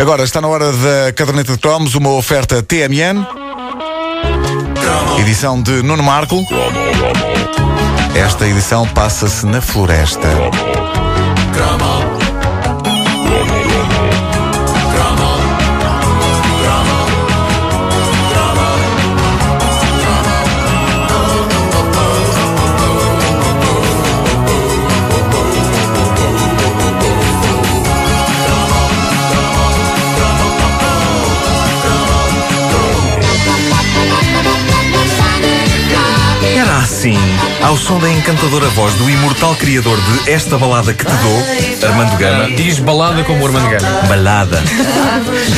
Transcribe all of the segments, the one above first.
Agora está na hora da caderneta de cromos, uma oferta TMN. Edição de Nuno Marco. Esta edição passa-se na floresta. Assim, ao som da encantadora voz do imortal criador de Esta Balada que te dou, Armando Gama. Diz balada como Armando Gama. Balada.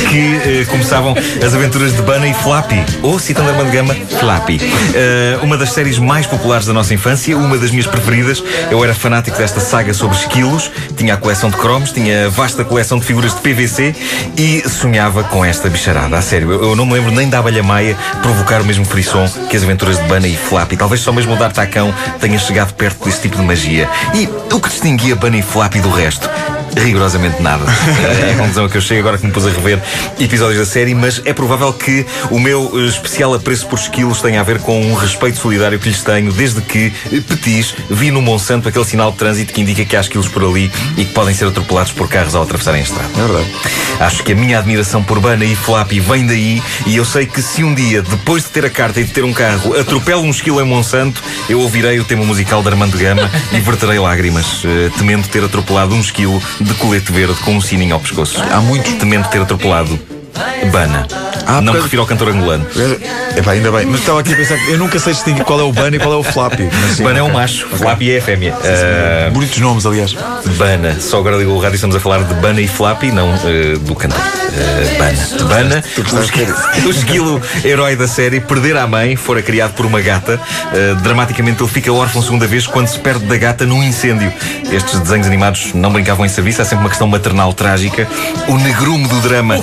Que eh, começavam as aventuras de Bana e Flappy. Ou, citando Armando Gama, Flappy. Eh, uma das séries mais populares da nossa infância, uma das minhas preferidas. Eu era fanático desta saga sobre esquilos, tinha a coleção de cromos, tinha a vasta coleção de figuras de PVC e sonhava com esta bicharada. A sério, eu, eu não me lembro nem da abelha maia provocar o mesmo frisson que as aventuras de Bana e Flappy. Talvez só mesmo o D'Artacão tenha chegado perto desse tipo de magia. E o que distinguia e Flappy do resto? Rigorosamente nada. É a conclusão que eu chego agora que me pus a rever episódios da série, mas é provável que o meu eh, especial apreço por esquilos tenha a ver com um respeito solidário que lhes tenho desde que, petis, vi no Monsanto aquele sinal de trânsito que indica que há esquilos por ali e que podem ser atropelados por carros ao atravessarem a estrada. É verdade. Acho que a minha admiração por Bana e Flappy vem daí e eu sei que se um dia, depois de ter a carta e de ter um carro, atropelo um esquilo em Monsanto, eu ouvirei o tema musical de Armando Gama e verterei lágrimas, eh, temendo ter atropelado um esquilo de colete verde com um sininho ao pescoço. Há muitos. Temendo ter atropelado Bana. Ah, Não me refiro ao cantor angolano. É pá, ainda bem. Mas estava aqui a pensar que eu nunca sei distinguir qual é o Bana e qual é o Flappy. Sim, Bana é um macho, Flappy é a fêmea. Ah, Bonitos nomes, aliás. Bana. Só agora ligou o rádio e estamos a falar de Bana e Flappy, não eh, do cantor. Bana. Bana, o esquilo, herói da série, perder a mãe, fora criado por uma gata. Eh, dramaticamente ele fica órfão segunda vez quando se perde da gata num incêndio. Estes desenhos animados não brincavam em serviço, há sempre uma questão maternal trágica. O negrume do drama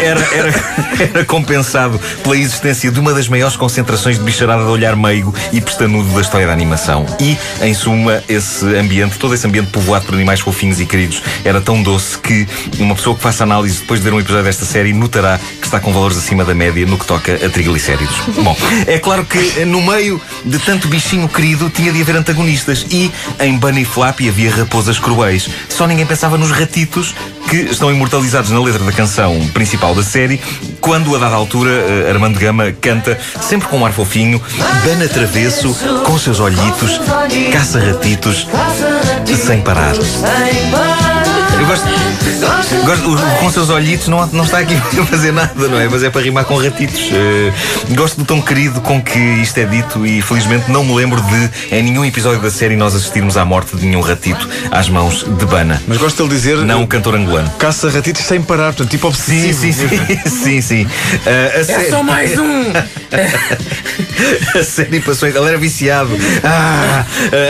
era, era, era compensado pela existência de uma das maiores concentrações de bicharada de olhar meigo e pestanudo da história da animação. E, em suma, esse ambiente, todo esse ambiente povoado por animais fofinhos e queridos, era tão doce que uma pessoa que faça análise depois de ver um episódio desta série notará que está com valores acima da média no que toca a triglicéridos. Bom, é claro que no meio de tanto bichinho querido tinha de haver antagonistas e em Bunny Flappy havia raposas cruéis. Só ninguém pensava nos ratitos que estão imortalizados na letra da canção principal da série, quando a dada altura eh, Armando Gama canta, sempre com um ar fofinho, Bana Travesso, com seus olhitos, caça ratitos, sem parar. Eu gosto, gosto com seus olhitos não, não está aqui a fazer nada, não é? Mas é para rimar com ratitos. Eh, gosto do tom querido com que isto é dito e felizmente não me lembro de, em nenhum episódio da série, nós assistirmos à morte de nenhum ratito às mãos de Bana. Mas gosto de ele dizer. Não o cantor angolano. Caça ratitos sem parar, portanto, tipo Sim, obsessivo. sim, sim. sim, sim. A É série- só mais um! a série passou. Ele era viciado. Ah,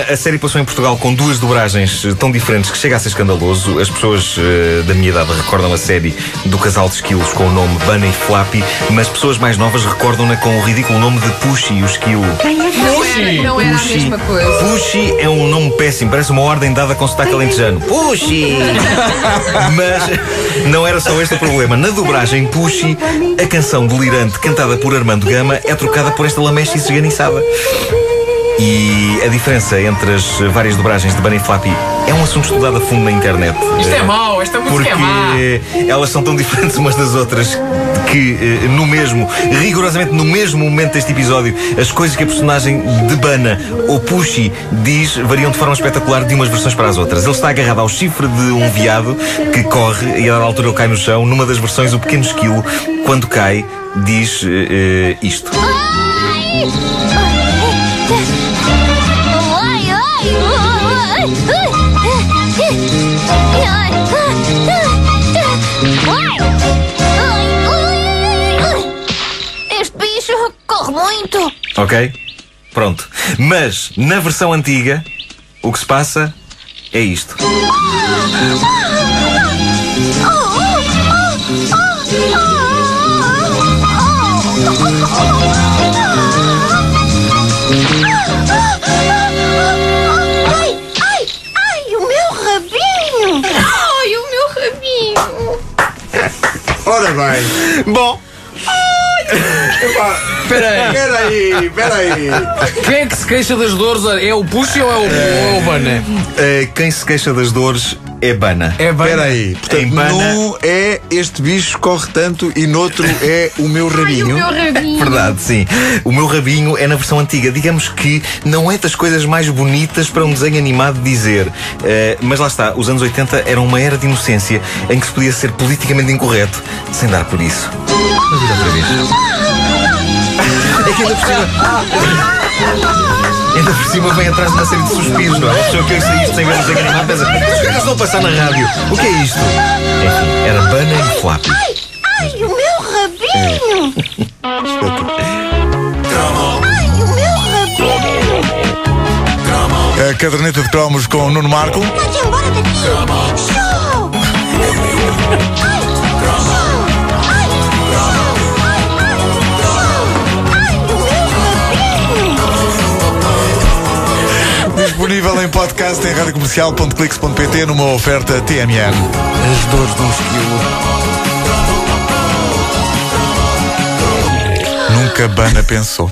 a- a série passou em Portugal com duas dobragens eh, tão diferentes que chega a ser escandaloso. As pessoas da minha idade recordam a série do casal de esquilos com o nome Bunny e Flappy, mas pessoas mais novas recordam-na com o ridículo nome de Pushy e o esquilo. Puxi! Não era a Pushy. mesma coisa. Pushy é um nome péssimo, parece uma ordem dada com sotaque alentejano. Pushy! Mas não era só este o problema. Na dobragem Pushy, a canção delirante cantada por Armando Gama é trocada por esta lamecha esganiçada. E a diferença entre as várias dobragens de Bunny Flappy é um assunto estudado a fundo na internet. Isto é Eh, mau, esta música porque é má! elas são tão diferentes umas das outras que eh, no mesmo, rigorosamente no mesmo momento deste episódio, as coisas que a personagem de Bana ou Pushy diz variam de forma espetacular de umas versões para as outras. Ele está agarrado ao chifre de um veado que corre e a dada altura ele cai no chão. Numa das versões, o pequeno esquilo, quando cai, diz eh, isto. Ai, Este bicho corre muito. Ok? Pronto. Mas na versão antiga, o que se passa é isto. Ai, Ora bem. Bom, Espera aí. Espera aí, espera aí. Quem é que se queixa das dores? É o Puxa ou é o, ou é o Bana? eh, quem se queixa das dores é Bana. É Bana. Espera aí. Portanto, Bana- num é este bicho corre tanto e noutro é o meu rabinho. rabinho. Verdade, sim. O meu rabinho é na versão antiga. Digamos que não é das coisas mais bonitas para um desenho animado dizer. Eh, mas lá está, os anos 80 eram uma era de inocência em que se podia ser politicamente incorreto sem dar por isso. Mas outra vez. É que ainda por cima. Ainda por cima vem atrás de uma série de suspiros, não é? A pessoa que ouça isto sem ver o desenho animado pensa: mas o que é estão a passar na rádio? O que é isto? Enfim, era Bana e Flap. Ai, ai, o meu rabinho. Ai, o meu rabinho. A caderneta de cromos com Nuno Marco. Pode ir embora daqui. Disponível em podcast em radiocomercial.clix.pt numa oferta TMN. As dores de um esquilo. Nunca Bana pensou.